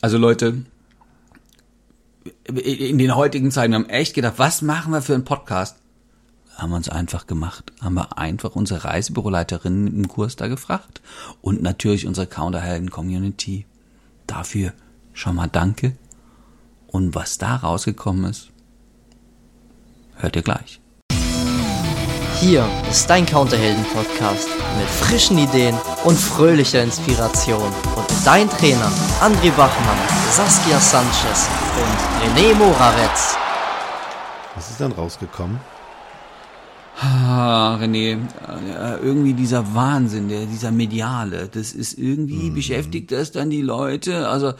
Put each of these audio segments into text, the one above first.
Also Leute, in den heutigen Zeiten haben echt gedacht, was machen wir für einen Podcast? Haben wir uns einfach gemacht. Haben wir einfach unsere Reisebüroleiterinnen im Kurs da gefragt. Und natürlich unsere Counterhelden-Community. Dafür schon mal danke. Und was da rausgekommen ist, hört ihr gleich. Hier ist dein Counterhelden-Podcast mit frischen Ideen und fröhlicher Inspiration. Und dein Trainer André Bachmann, Saskia Sanchez und René Moravetz. Was ist dann rausgekommen? Ah, René, äh, irgendwie dieser Wahnsinn, der, dieser mediale, das ist irgendwie, mhm. beschäftigt das dann die Leute. Also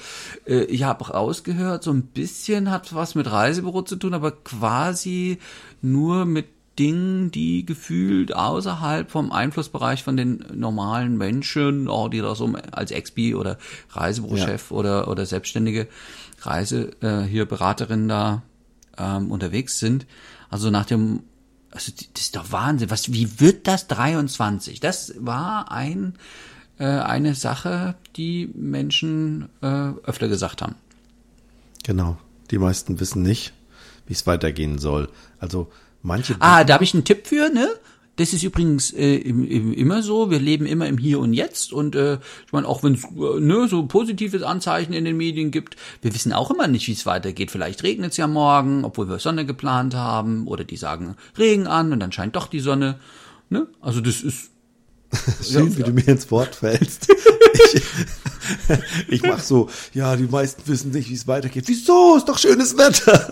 äh, ich habe rausgehört, so ein bisschen hat was mit Reisebüro zu tun, aber quasi nur mit Dingen, die gefühlt außerhalb vom Einflussbereich von den normalen Menschen, oh, die da so als Expi oder Reisebürochef ja. oder, oder selbstständige Reise äh, hier Beraterin da ähm, unterwegs sind. Also nach dem also das ist doch Wahnsinn. Was, wie wird das 23? Das war ein, äh, eine Sache, die Menschen äh, öfter gesagt haben. Genau. Die meisten wissen nicht, wie es weitergehen soll. Also manche. Ah, da habe ich einen Tipp für, ne? Das ist übrigens äh, im, im, immer so. Wir leben immer im Hier und Jetzt. Und äh, ich meine, auch wenn es äh, ne, so positives Anzeichen in den Medien gibt, wir wissen auch immer nicht, wie es weitergeht. Vielleicht regnet es ja morgen, obwohl wir Sonne geplant haben. Oder die sagen Regen an und dann scheint doch die Sonne. Ne? Also das ist Schön, ja, wie du mir ins Wort fällst. ich, ich mach so, ja, die meisten wissen nicht, wie es weitergeht. Wieso? Ist doch schönes Wetter.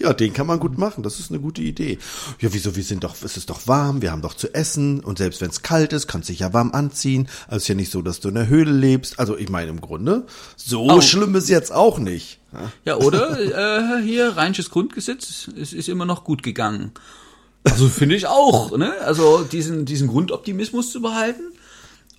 Ja, den kann man gut machen. Das ist eine gute Idee. Ja, wieso? Wir sind doch, es ist doch warm, wir haben doch zu essen und selbst wenn es kalt ist, kannst du dich ja warm anziehen. Also ist ja nicht so, dass du in der Höhle lebst. Also ich meine im Grunde, so oh. schlimm ist jetzt auch nicht. Ja, oder äh, hier rheinisches Grundgesetz, es ist immer noch gut gegangen. Also finde ich auch, ne? Also diesen diesen Grundoptimismus zu behalten.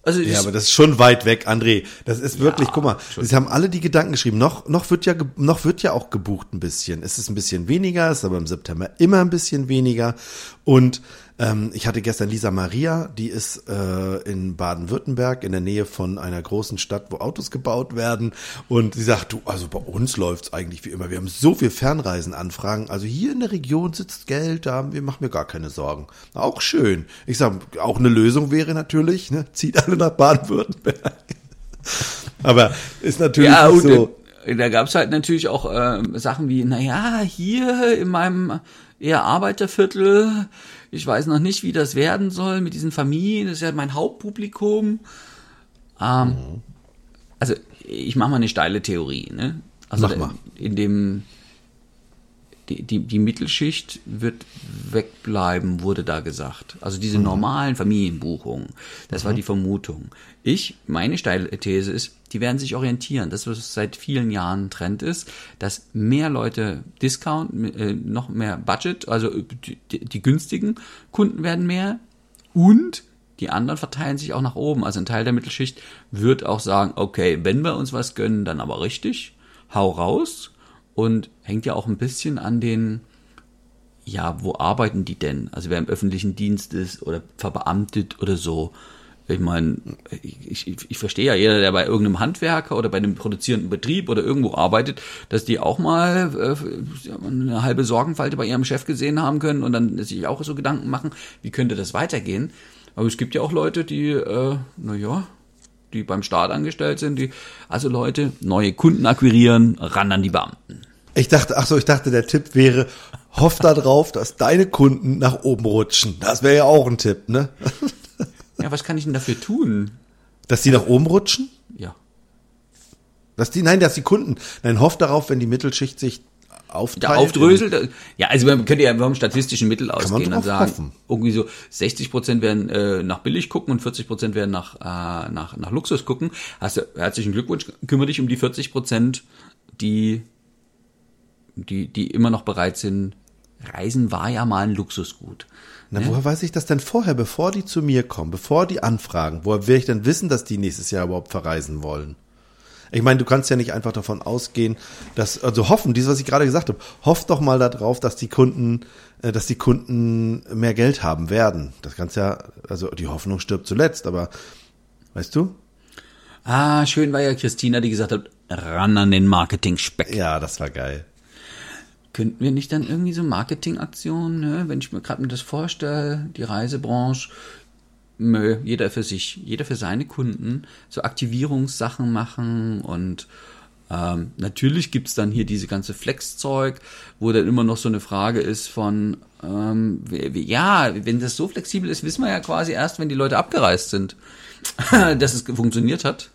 Also ja, aber das ist schon weit weg, André. Das ist wirklich, ja, guck mal, sie haben alle die Gedanken geschrieben. Noch, noch wird ja, noch wird ja auch gebucht ein bisschen. Es ist ein bisschen weniger, ist aber im September immer ein bisschen weniger. Und ähm, ich hatte gestern Lisa Maria, die ist äh, in Baden-Württemberg in der Nähe von einer großen Stadt, wo Autos gebaut werden. Und sie sagt, du, also bei uns läuft's eigentlich wie immer. Wir haben so viel Fernreisenanfragen. Also hier in der Region sitzt Geld, da haben wir machen mir gar keine Sorgen. Auch schön. Ich sag, auch eine Lösung wäre natürlich, ne, zieht alle nach Baden-Württemberg. Aber ist natürlich ja, so. Da gab's halt natürlich auch äh, Sachen wie, na ja, hier in meinem eher Arbeiterviertel ich weiß noch nicht, wie das werden soll mit diesen Familien. Das ist ja mein Hauptpublikum. Ähm, mhm. Also ich mache mal eine steile Theorie. Ne? Also Mach mal. in dem die, die, die Mittelschicht wird wegbleiben, wurde da gesagt. Also diese mhm. normalen Familienbuchungen, das mhm. war die Vermutung. Ich, meine steile These ist, die werden sich orientieren. Das, was seit vielen Jahren Trend ist, dass mehr Leute Discount, äh, noch mehr Budget, also die, die günstigen Kunden werden mehr und die anderen verteilen sich auch nach oben. Also ein Teil der Mittelschicht wird auch sagen, okay, wenn wir uns was gönnen, dann aber richtig, hau raus und hängt ja auch ein bisschen an den, ja, wo arbeiten die denn? Also wer im öffentlichen Dienst ist oder verbeamtet oder so. Ich meine, ich, ich, ich verstehe ja jeder, der bei irgendeinem Handwerker oder bei einem produzierenden Betrieb oder irgendwo arbeitet, dass die auch mal äh, eine halbe Sorgenfalte bei ihrem Chef gesehen haben können und dann sich auch so Gedanken machen, wie könnte das weitergehen. Aber es gibt ja auch Leute, die, äh, naja, die beim Staat angestellt sind, die also Leute neue Kunden akquirieren, ran an die Beamten. Ich dachte, ach so, ich dachte, der Tipp wäre, hoff da drauf, dass deine Kunden nach oben rutschen. Das wäre ja auch ein Tipp, ne? Ja, was kann ich denn dafür tun? Dass die nach oben rutschen? Ja. Dass die, nein, dass die Kunden, nein, hoff darauf, wenn die Mittelschicht sich aufteilt. aufdröselt. Ja, also man könnte ja vom statistischen Mittel ausgehen und sagen, hoffen. irgendwie so 60 Prozent werden äh, nach billig gucken und 40 Prozent werden nach, äh, nach, nach Luxus gucken. Hast du, herzlichen Glückwunsch, kümmere dich um die 40 Prozent, die, die, die immer noch bereit sind. Reisen war ja mal ein Luxusgut. Na, ja? woher weiß ich das denn vorher, bevor die zu mir kommen, bevor die anfragen? Woher will ich denn wissen, dass die nächstes Jahr überhaupt verreisen wollen? Ich meine, du kannst ja nicht einfach davon ausgehen, dass, also hoffen, dieses, was ich gerade gesagt habe, hoff doch mal darauf, dass die Kunden, äh, dass die Kunden mehr Geld haben werden. Das kannst ja, also die Hoffnung stirbt zuletzt, aber weißt du? Ah, schön war ja Christina, die gesagt hat, ran an den Marketing-Speck. Ja, das war geil. Könnten wir nicht dann irgendwie so Marketingaktionen, ne? wenn ich mir gerade mir das vorstelle, die Reisebranche, Nö, jeder für sich, jeder für seine Kunden, so Aktivierungssachen machen und ähm, natürlich gibt's dann hier diese ganze Flex-Zeug, wo dann immer noch so eine Frage ist von, ähm, ja, wenn das so flexibel ist, wissen wir ja quasi erst, wenn die Leute abgereist sind, dass es funktioniert hat.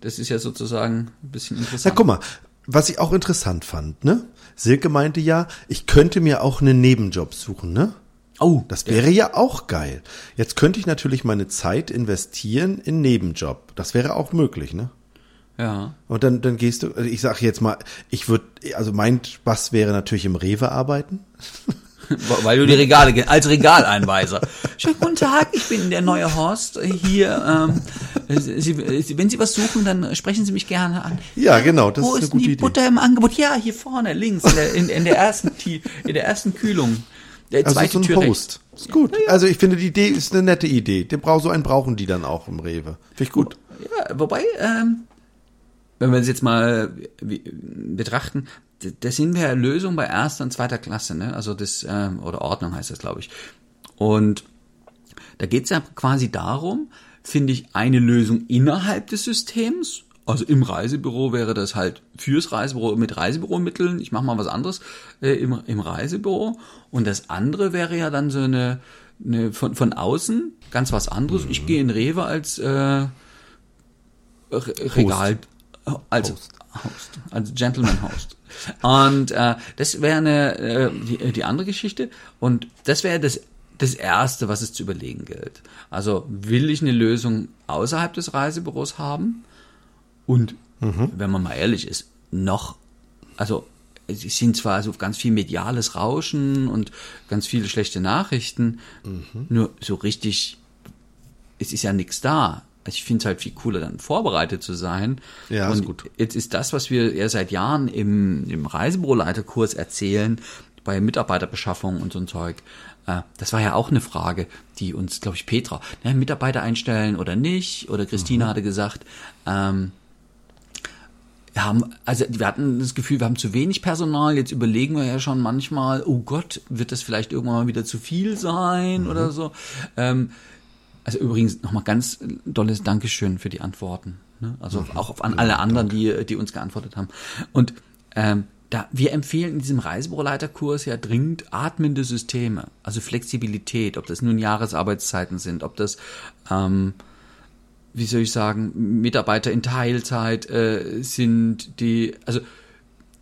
Das ist ja sozusagen ein bisschen interessant. Na, guck mal, was ich auch interessant fand, ne? Silke meinte ja, ich könnte mir auch einen Nebenjob suchen, ne? Oh, das wäre ja auch geil. Jetzt könnte ich natürlich meine Zeit investieren in Nebenjob. Das wäre auch möglich, ne? Ja. Und dann, dann gehst du, also ich sag jetzt mal, ich würde, also mein Spaß wäre natürlich im Rewe arbeiten. Weil du die Regale, als Regaleinweiser. Schönen guten Tag, ich bin der neue Horst hier. Ähm, Sie, wenn Sie was suchen, dann sprechen Sie mich gerne an. Ja, genau, das Wo ist, ist eine gute die Idee. Butter im Angebot? Ja, hier vorne, links, in der, in, in der ersten, in der ersten Kühlung. Der also so ein Tür Host. Ist gut. Ja, ja. Also ich finde, die Idee ist eine nette Idee. Den brauch, so einen brauchen die dann auch im Rewe. Finde ich gut. Ja, wobei, ähm, wenn wir es jetzt mal betrachten, da sind wir ja Lösung bei erster und zweiter Klasse, ne? Also das, ähm, oder Ordnung heißt das, glaube ich. Und da geht es ja quasi darum, finde ich, eine Lösung innerhalb des Systems also im Reisebüro wäre das halt fürs Reisebüro mit Reisebüromitteln. Ich mache mal was anderes äh, im, im Reisebüro. Und das andere wäre ja dann so eine, eine von, von außen ganz was anderes. Mhm. Ich gehe in Rewe als äh, Regal, Host. als Host. Host, als Gentleman Host. Und äh, das wäre eine äh, die, die andere Geschichte. Und das wäre das das Erste, was es zu überlegen gilt. Also will ich eine Lösung außerhalb des Reisebüros haben? Und mhm. wenn man mal ehrlich ist, noch, also es sind zwar so ganz viel mediales Rauschen und ganz viele schlechte Nachrichten, mhm. nur so richtig, es ist ja nichts da. Also ich finde es halt viel cooler, dann vorbereitet zu sein. Ja, und ist gut. Jetzt ist das, was wir ja seit Jahren im, im Reisebüroleiterkurs erzählen, bei Mitarbeiterbeschaffung und so ein Zeug, äh, das war ja auch eine Frage, die uns, glaube ich, Petra, ne, Mitarbeiter einstellen oder nicht, oder Christina mhm. hatte gesagt, ähm, wir haben, also wir hatten das Gefühl, wir haben zu wenig Personal. Jetzt überlegen wir ja schon manchmal, oh Gott, wird das vielleicht irgendwann mal wieder zu viel sein mhm. oder so. Ähm, also übrigens nochmal ganz dolles Dankeschön für die Antworten. Ne? Also mhm. auch an alle anderen, die, die uns geantwortet haben. Und ähm, da, wir empfehlen in diesem Reisebüroleiterkurs ja dringend atmende Systeme, also Flexibilität, ob das nun Jahresarbeitszeiten sind, ob das ähm, wie soll ich sagen, Mitarbeiter in Teilzeit äh, sind, die, also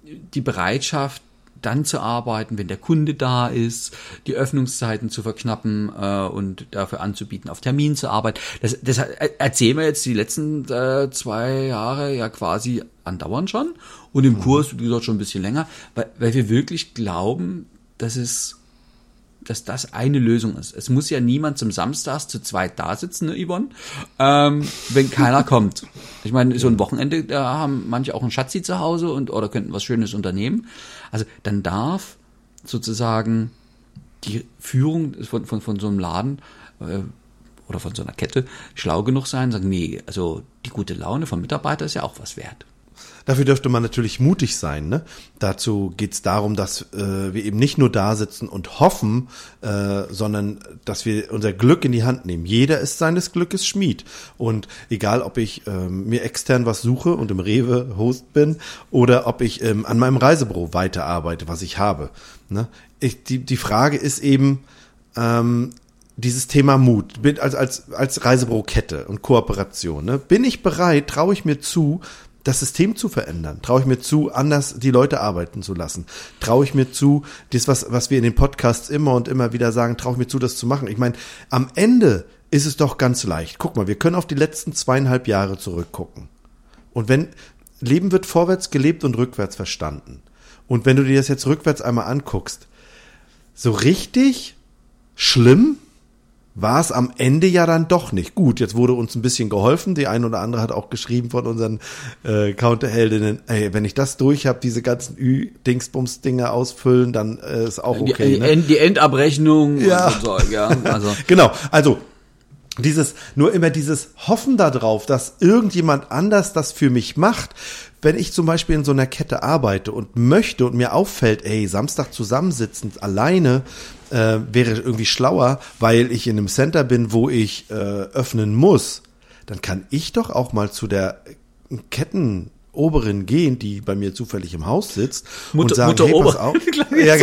die Bereitschaft, dann zu arbeiten, wenn der Kunde da ist, die Öffnungszeiten zu verknappen äh, und dafür anzubieten, auf Termin zu arbeiten. Das, das erzählen wir jetzt die letzten äh, zwei Jahre ja quasi andauernd schon und im mhm. Kurs, wie gesagt, schon ein bisschen länger, weil, weil wir wirklich glauben, dass es dass das eine Lösung ist. Es muss ja niemand zum Samstags zu zweit da sitzen, ne, Yvonne, ähm, wenn keiner kommt. Ich meine, so ein Wochenende, da haben manche auch ein Schatzi zu Hause und oder könnten was Schönes unternehmen. Also dann darf sozusagen die Führung von, von, von so einem Laden äh, oder von so einer Kette schlau genug sein, sagen, nee, also die gute Laune vom Mitarbeiter ist ja auch was wert. Dafür dürfte man natürlich mutig sein. Ne? Dazu geht es darum, dass äh, wir eben nicht nur da sitzen und hoffen, äh, sondern dass wir unser Glück in die Hand nehmen. Jeder ist seines Glückes Schmied. Und egal, ob ich ähm, mir extern was suche und im Rewe Host bin oder ob ich ähm, an meinem Reisebüro weiterarbeite, was ich habe. Ne? Ich, die, die Frage ist eben, ähm, dieses Thema Mut, als, als, als Reisebürokette und Kooperation. Ne? Bin ich bereit, traue ich mir zu, das System zu verändern? Traue ich mir zu, anders die Leute arbeiten zu lassen? Traue ich mir zu, das, was, was wir in den Podcasts immer und immer wieder sagen, traue ich mir zu, das zu machen? Ich meine, am Ende ist es doch ganz leicht. Guck mal, wir können auf die letzten zweieinhalb Jahre zurückgucken. Und wenn, Leben wird vorwärts gelebt und rückwärts verstanden. Und wenn du dir das jetzt rückwärts einmal anguckst, so richtig schlimm war es am Ende ja dann doch nicht. Gut, jetzt wurde uns ein bisschen geholfen. Die ein oder andere hat auch geschrieben von unseren äh, Counterheldinnen, ey, wenn ich das durch habe, diese ganzen Ü-Dingsbums-Dinger ausfüllen, dann äh, ist auch okay. Die, ne? die Endabrechnung ja. und so, ja. Also. genau, also dieses, nur immer dieses Hoffen darauf, dass irgendjemand anders das für mich macht. Wenn ich zum Beispiel in so einer Kette arbeite und möchte und mir auffällt, ey, Samstag zusammensitzend alleine äh, wäre irgendwie schlauer, weil ich in einem Center bin, wo ich äh, öffnen muss, dann kann ich doch auch mal zu der Ketten Oberin gehen, die bei mir zufällig im Haus sitzt Mutter, und sagen, Mutter hey, pass auf. ja,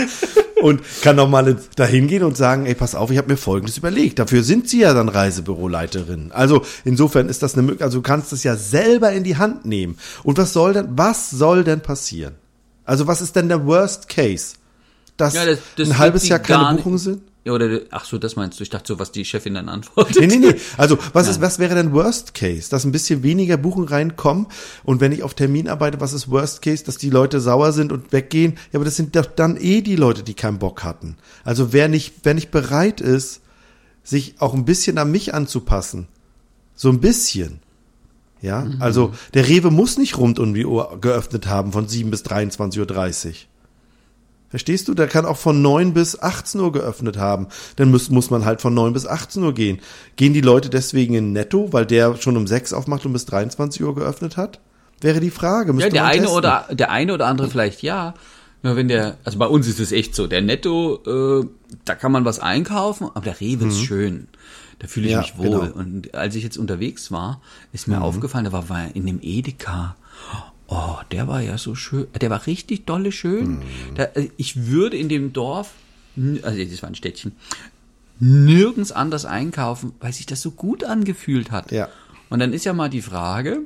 genau. und kann noch mal dahin gehen und sagen, ey, pass auf, ich habe mir Folgendes überlegt. Dafür sind Sie ja dann Reisebüroleiterin. Also insofern ist das eine Möglichkeit, also du kannst es ja selber in die Hand nehmen. Und was soll denn, was soll denn passieren? Also was ist denn der Worst Case? Dass ja, das, das ein halbes Jahr keine Buchungen sind? Ja, oder, ach so, das meinst du. Ich dachte so, was die Chefin dann antwortet. Nee, nee, nee. Also, was ist, was wäre denn Worst Case? Dass ein bisschen weniger Buchen reinkommen und wenn ich auf Termin arbeite, was ist Worst Case? Dass die Leute sauer sind und weggehen. Ja, aber das sind doch dann eh die Leute, die keinen Bock hatten. Also, wer nicht, wer nicht bereit ist, sich auch ein bisschen an mich anzupassen. So ein bisschen. Ja, mhm. also, der Rewe muss nicht rund um die Uhr geöffnet haben von 7 bis 23.30 Uhr. Verstehst du? Der kann auch von 9 bis 18 Uhr geöffnet haben. Dann muss, muss man halt von 9 bis 18 Uhr gehen. Gehen die Leute deswegen in Netto, weil der schon um 6 aufmacht und bis 23 Uhr geöffnet hat? Wäre die Frage. Müsste ja, der eine testen. oder der eine oder andere vielleicht ja. Ja, wenn der, also bei uns ist es echt so, der Netto, äh, da kann man was einkaufen, aber der Rewe mhm. ist schön. Da fühle ich ja, mich wohl. Genau. Und als ich jetzt unterwegs war, ist mir mhm. aufgefallen, da war, war in dem Edeka Oh, der war ja so schön. Der war richtig dolle schön. Mhm. Da, äh, ich würde in dem Dorf, also das war ein Städtchen, nirgends anders einkaufen, weil sich das so gut angefühlt hat. Ja. Und dann ist ja mal die Frage,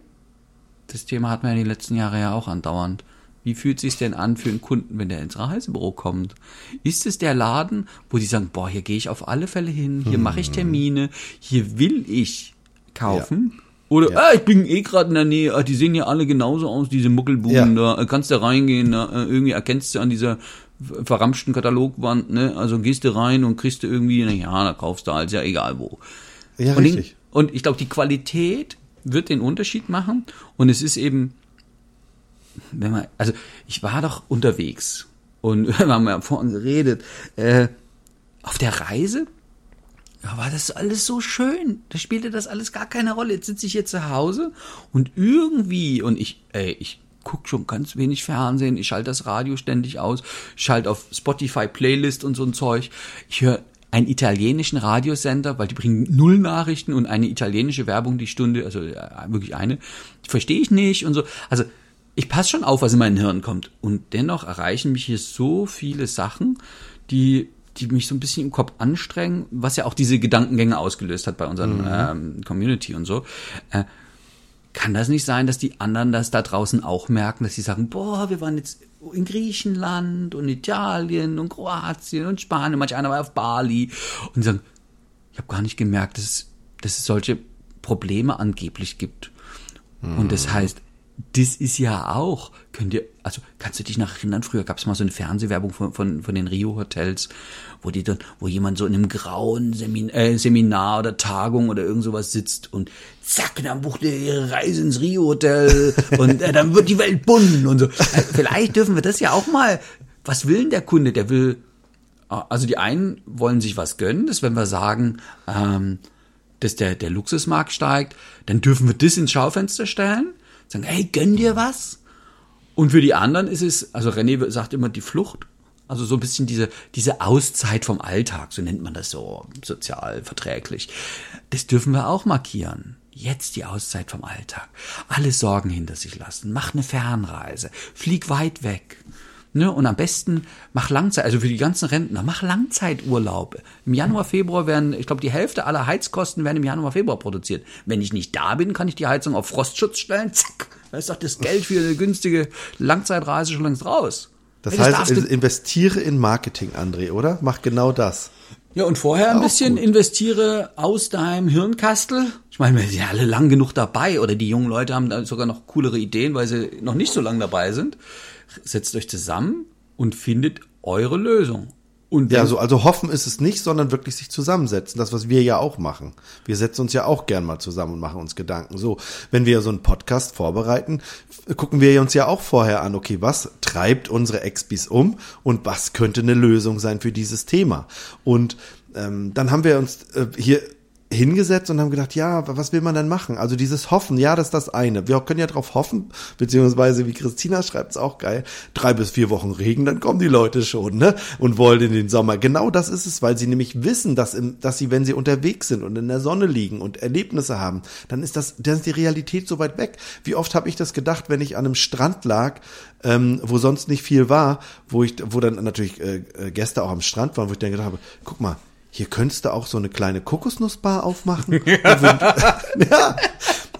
das Thema hat man ja die letzten Jahre ja auch andauernd. Wie fühlt sich denn an für einen Kunden, wenn der ins Reisebüro kommt? Ist es der Laden, wo die sagen, boah, hier gehe ich auf alle Fälle hin, hier mache ich Termine, hier will ich kaufen? Ja. Oder, ja. ah, ich bin eh gerade in der Nähe, ah, die sehen ja alle genauso aus, diese Muckelbuben ja. da. Kannst du reingehen, da, äh, irgendwie erkennst du an dieser verramschten Katalogwand, ne? Also gehst du rein und kriegst du irgendwie, na ja, da kaufst du halt, ja egal wo. Ja, und richtig. Den, und ich glaube, die Qualität wird den Unterschied machen. Und es ist eben, wenn man, also ich war doch unterwegs und wir haben ja vorhin geredet, äh, auf der Reise war das alles so schön. Da spielte das alles gar keine Rolle. Jetzt sitze ich hier zu Hause und irgendwie, und ich, ey, ich guck schon ganz wenig Fernsehen, ich schalte das Radio ständig aus, ich schalte auf Spotify Playlist und so ein Zeug. Ich höre einen italienischen Radiosender, weil die bringen null Nachrichten und eine italienische Werbung die Stunde, also ja, wirklich eine, verstehe ich nicht und so. Also ich passe schon auf, was in mein Hirn kommt. Und dennoch erreichen mich hier so viele Sachen, die die mich so ein bisschen im Kopf anstrengen, was ja auch diese Gedankengänge ausgelöst hat bei unseren mhm. ähm, Community und so. Äh, kann das nicht sein, dass die anderen das da draußen auch merken, dass sie sagen, boah, wir waren jetzt in Griechenland und Italien und Kroatien und Spanien, manch einer war auf Bali und sagen, ich habe gar nicht gemerkt, dass es, dass es solche Probleme angeblich gibt. Mhm. Und das mhm. heißt, das ist ja auch, könnt ihr, also kannst du dich noch erinnern, früher gab es mal so eine Fernsehwerbung von, von, von den Rio-Hotels, wo die dann, wo jemand so in einem grauen Semin äh, Seminar oder Tagung oder irgend sowas sitzt und zack, dann bucht er ihre Reise ins Rio-Hotel und äh, dann wird die Welt bunt und so. Äh, vielleicht dürfen wir das ja auch mal. Was will denn der Kunde? Der will, äh, also die einen wollen sich was gönnen, das wenn wir sagen, ähm, dass der, der Luxusmarkt steigt, dann dürfen wir das ins Schaufenster stellen sagen, hey, gönn dir was. Und für die anderen ist es, also René sagt immer die Flucht, also so ein bisschen diese, diese Auszeit vom Alltag, so nennt man das so sozial verträglich. Das dürfen wir auch markieren. Jetzt die Auszeit vom Alltag. Alle Sorgen hinter sich lassen. Mach eine Fernreise. Flieg weit weg. Ne? Und am besten mach Langzeit, also für die ganzen Rentner, mach Langzeiturlaube. Im Januar, Februar werden, ich glaube, die Hälfte aller Heizkosten werden im Januar, Februar produziert. Wenn ich nicht da bin, kann ich die Heizung auf Frostschutz stellen. Zack, da ist doch das Geld für eine günstige Langzeitreise schon längst raus. Das ja, heißt, investiere in Marketing, André, oder? Mach genau das. Ja, und vorher ein bisschen gut. investiere aus deinem Hirnkastel. Ich meine, wir sind ja alle lang genug dabei oder die jungen Leute haben da sogar noch coolere Ideen, weil sie noch nicht so lange dabei sind setzt euch zusammen und findet eure Lösung. Und ja, also, also hoffen ist es nicht, sondern wirklich sich zusammensetzen. Das, was wir ja auch machen. Wir setzen uns ja auch gern mal zusammen und machen uns Gedanken. So, wenn wir so einen Podcast vorbereiten, gucken wir uns ja auch vorher an, okay, was treibt unsere Expis um und was könnte eine Lösung sein für dieses Thema? Und ähm, dann haben wir uns äh, hier hingesetzt und haben gedacht, ja, was will man denn machen? Also dieses Hoffen, ja, das ist das eine. Wir können ja darauf hoffen, beziehungsweise wie Christina schreibt es auch geil, drei bis vier Wochen Regen, dann kommen die Leute schon, ne? Und wollen in den Sommer. Genau das ist es, weil sie nämlich wissen, dass, im, dass sie, wenn sie unterwegs sind und in der Sonne liegen und Erlebnisse haben, dann ist das, dann ist die Realität so weit weg. Wie oft habe ich das gedacht, wenn ich an einem Strand lag, ähm, wo sonst nicht viel war, wo ich, wo dann natürlich äh, äh Gäste auch am Strand waren, wo ich dann gedacht habe, guck mal, hier könntest du auch so eine kleine Kokosnussbar aufmachen. ja,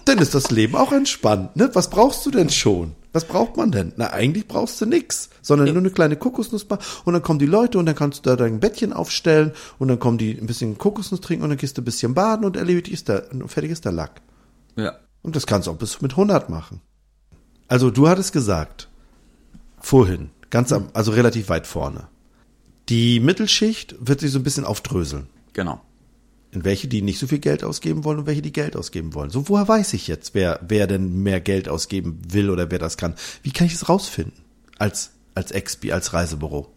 dann ist das Leben auch entspannt. Ne? Was brauchst du denn schon? Was braucht man denn? Na, eigentlich brauchst du nix, sondern nur eine kleine Kokosnussbar und dann kommen die Leute und dann kannst du da dein Bettchen aufstellen und dann kommen die ein bisschen Kokosnuss trinken und dann gehst du ein bisschen baden und erledigt ist der, fertig ist der Lack. Ja. Und das kannst du auch bis mit 100 machen. Also du hattest gesagt, vorhin, ganz am, also relativ weit vorne. Die Mittelschicht wird sich so ein bisschen aufdröseln. Genau. In welche, die nicht so viel Geld ausgeben wollen und welche, die Geld ausgeben wollen. So, woher weiß ich jetzt, wer, wer denn mehr Geld ausgeben will oder wer das kann? Wie kann ich es rausfinden? Als, als Expi, als Reisebüro.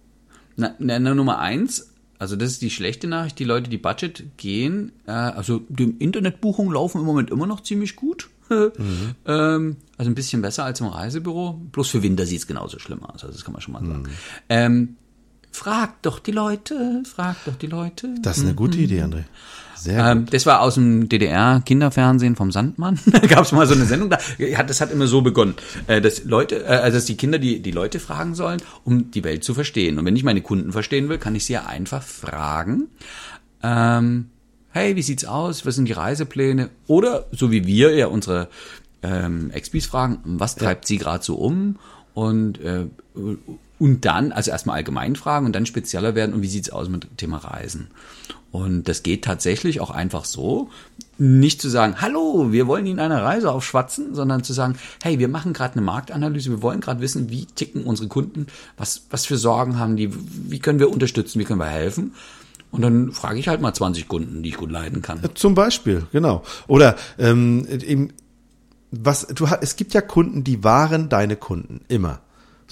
Na, na, Nummer eins, also das ist die schlechte Nachricht, die Leute, die Budget gehen, äh, also die Internetbuchungen laufen im Moment immer noch ziemlich gut. mhm. ähm, also ein bisschen besser als im Reisebüro. Bloß für Winter sieht es genauso schlimm aus, also das kann man schon mal sagen. Mhm. Ähm, Frag doch die Leute, frag doch die Leute. Das ist eine gute mhm. Idee, André. Sehr ähm, gut. Das war aus dem DDR-Kinderfernsehen vom Sandmann. da gab es mal so eine Sendung, da, das hat immer so begonnen, äh, dass Leute, äh, also dass die Kinder die, die Leute fragen sollen, um die Welt zu verstehen. Und wenn ich meine Kunden verstehen will, kann ich sie ja einfach fragen. Ähm, hey, wie sieht's aus? Was sind die Reisepläne? Oder so wie wir ja unsere ähm, Expis fragen, was treibt ja. sie gerade so um? Und äh, und dann, also erstmal allgemein fragen und dann spezieller werden und wie sieht's aus mit dem Thema Reisen. Und das geht tatsächlich auch einfach so, nicht zu sagen, hallo, wir wollen Ihnen eine Reise aufschwatzen, sondern zu sagen, hey, wir machen gerade eine Marktanalyse, wir wollen gerade wissen, wie ticken unsere Kunden, was, was für Sorgen haben die, wie können wir unterstützen, wie können wir helfen. Und dann frage ich halt mal 20 Kunden, die ich gut leiden kann. Zum Beispiel, genau. Oder ähm, eben, was du es gibt ja Kunden, die waren deine Kunden immer.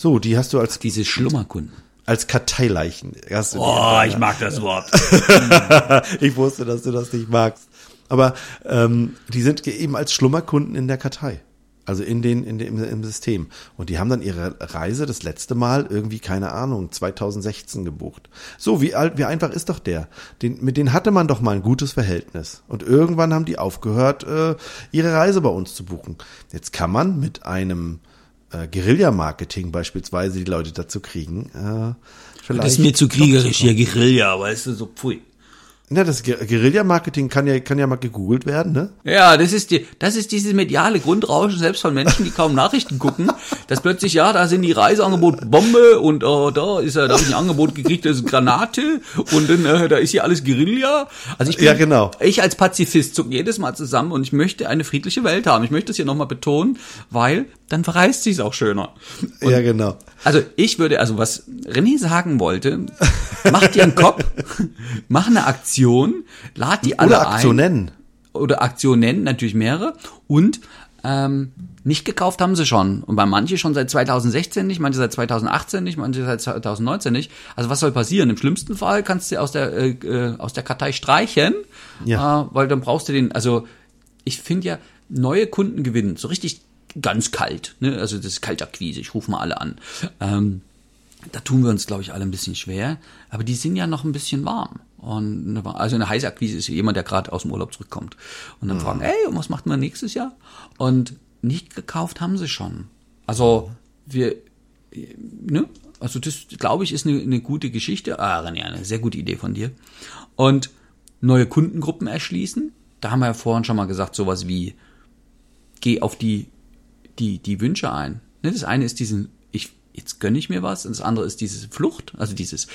So, die hast du als diese Schlummerkunden. Als Karteileichen. Oh, ich mag das Wort. ich wusste, dass du das nicht magst. Aber ähm, die sind eben als Schlummerkunden in der Kartei. Also in den, in dem, im System. Und die haben dann ihre Reise das letzte Mal irgendwie, keine Ahnung, 2016 gebucht. So, wie alt, wie einfach ist doch der? Den, mit denen hatte man doch mal ein gutes Verhältnis. Und irgendwann haben die aufgehört, äh, ihre Reise bei uns zu buchen. Jetzt kann man mit einem äh, Guerilla-Marketing beispielsweise die Leute dazu kriegen. Äh, vielleicht das ist mir zu kriegerisch hier, Guerilla, weißt du, so pfui. Ja, das Guerilla-Marketing kann ja, kann ja mal gegoogelt werden, ne? Ja, das ist die, das ist dieses mediale Grundrauschen, selbst von Menschen, die kaum Nachrichten gucken, dass plötzlich, ja, da sind die Reiseangebote Bombe und äh, da ist ja, da habe ich ein Angebot gekriegt, das ist Granate und dann, äh, da ist hier alles Guerilla. Also ich bin, ja, genau. ich als Pazifist zucke jedes Mal zusammen und ich möchte eine friedliche Welt haben. Ich möchte das hier nochmal betonen, weil dann verreist sich's auch schöner. Und ja, genau. Also ich würde, also was René sagen wollte, mach dir einen Kopf, mach eine Aktion, lad die alle Oder Aktionen. ein. Oder Aktionen, natürlich mehrere. Und ähm, nicht gekauft haben sie schon. Und bei manche schon seit 2016 nicht, manche seit 2018 nicht, manche seit 2019 nicht. Also was soll passieren? Im schlimmsten Fall kannst du aus der, äh, äh, aus der Kartei streichen, ja. äh, weil dann brauchst du den, also ich finde ja, neue Kunden gewinnen, so richtig ganz kalt. Ne? Also das ist Kaltakquise, ich rufe mal alle an. Ähm, da tun wir uns, glaube ich, alle ein bisschen schwer. Aber die sind ja noch ein bisschen warm. Und eine, also eine heiße Akquise ist jemand, der gerade aus dem Urlaub zurückkommt. Und dann mhm. fragen, ey, und was macht man nächstes Jahr? Und nicht gekauft haben sie schon. Also wir, ne? Also das, glaube ich, ist eine, eine gute Geschichte. Ah, René, eine sehr gute Idee von dir. Und neue Kundengruppen erschließen. Da haben wir ja vorhin schon mal gesagt, sowas wie, geh auf die die, die Wünsche ein. Ne, das eine ist diesen, ich, jetzt gönne ich mir was, und das andere ist diese Flucht, also dieses,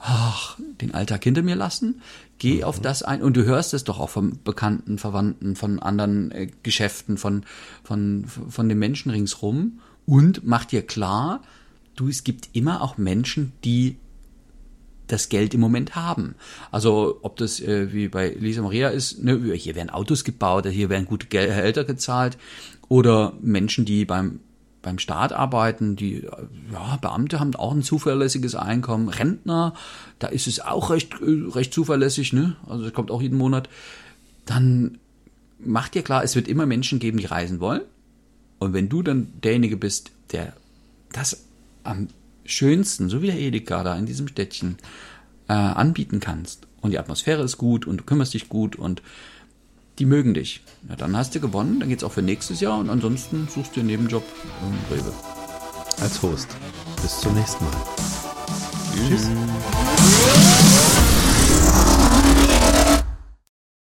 ach, den Alltag hinter mir lassen, geh mhm. auf das ein, und du hörst es doch auch von Bekannten, Verwandten, von anderen äh, Geschäften, von, von, von den Menschen ringsrum, und mach dir klar, du, es gibt immer auch Menschen, die das Geld im Moment haben. Also ob das äh, wie bei Lisa Maria ist, ne, hier werden Autos gebaut, hier werden gute Gehälter gezahlt oder Menschen, die beim beim Staat arbeiten, die ja, Beamte haben auch ein zuverlässiges Einkommen. Rentner, da ist es auch recht, recht zuverlässig, ne? Also es kommt auch jeden Monat. Dann macht dir klar, es wird immer Menschen geben, die reisen wollen. Und wenn du dann derjenige bist, der das am schönsten, so wie der Edeka da in diesem Städtchen, äh, anbieten kannst und die Atmosphäre ist gut und du kümmerst dich gut und die mögen dich. Ja, dann hast du gewonnen, dann geht's auch für nächstes Jahr und ansonsten suchst du einen Nebenjob im Rewe. Als Host. Bis zum nächsten Mal. Tschüss. Tschüss.